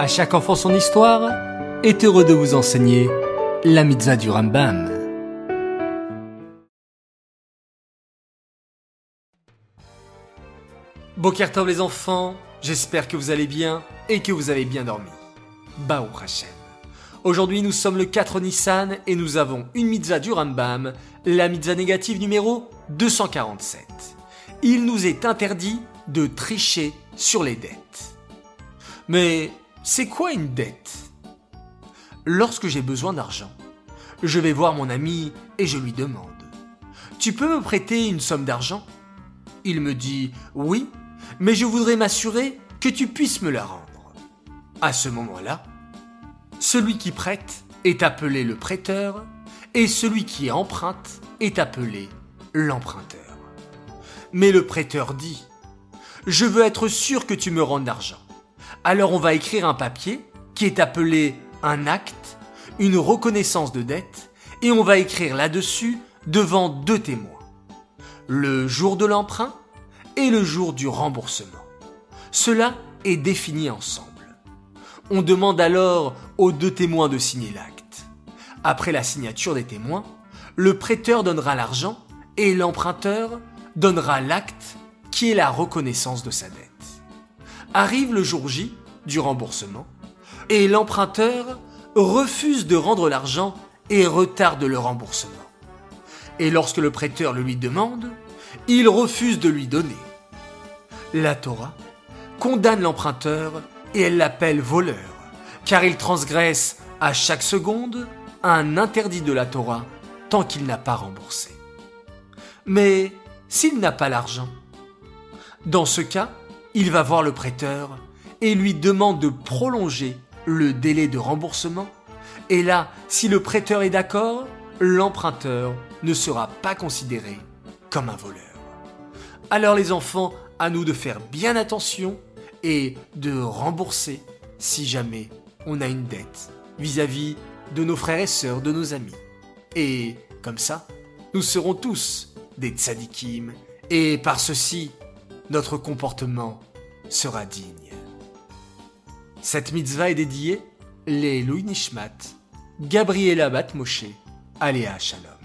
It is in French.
À chaque enfant son histoire est heureux de vous enseigner la mitzvah du Rambam. Bokertov les enfants, j'espère que vous allez bien et que vous avez bien dormi. Baou Hashem. Aujourd'hui nous sommes le 4 Nissan et nous avons une mitzvah du Rambam, la mitzvah négative numéro 247. Il nous est interdit de tricher sur les dettes. Mais c'est quoi une dette? Lorsque j'ai besoin d'argent, je vais voir mon ami et je lui demande Tu peux me prêter une somme d'argent? Il me dit Oui, mais je voudrais m'assurer que tu puisses me la rendre. À ce moment-là, celui qui prête est appelé le prêteur et celui qui emprunte est appelé l'emprunteur. Mais le prêteur dit Je veux être sûr que tu me rendes l'argent. Alors on va écrire un papier qui est appelé un acte, une reconnaissance de dette, et on va écrire là-dessus devant deux témoins. Le jour de l'emprunt et le jour du remboursement. Cela est défini ensemble. On demande alors aux deux témoins de signer l'acte. Après la signature des témoins, le prêteur donnera l'argent et l'emprunteur donnera l'acte qui est la reconnaissance de sa dette. Arrive le jour J du remboursement et l'emprunteur refuse de rendre l'argent et retarde le remboursement. Et lorsque le prêteur le lui demande, il refuse de lui donner. La Torah condamne l'emprunteur et elle l'appelle voleur, car il transgresse à chaque seconde un interdit de la Torah tant qu'il n'a pas remboursé. Mais s'il n'a pas l'argent, dans ce cas, il va voir le prêteur et lui demande de prolonger le délai de remboursement. Et là, si le prêteur est d'accord, l'emprunteur ne sera pas considéré comme un voleur. Alors les enfants, à nous de faire bien attention et de rembourser si jamais on a une dette vis-à-vis de nos frères et sœurs, de nos amis. Et comme ça, nous serons tous des tzadikim et par ceci, notre comportement sera digne. Cette mitzvah est dédiée les Louis Nishmat, Gabriela Bat Moshe, Aléa Shalom.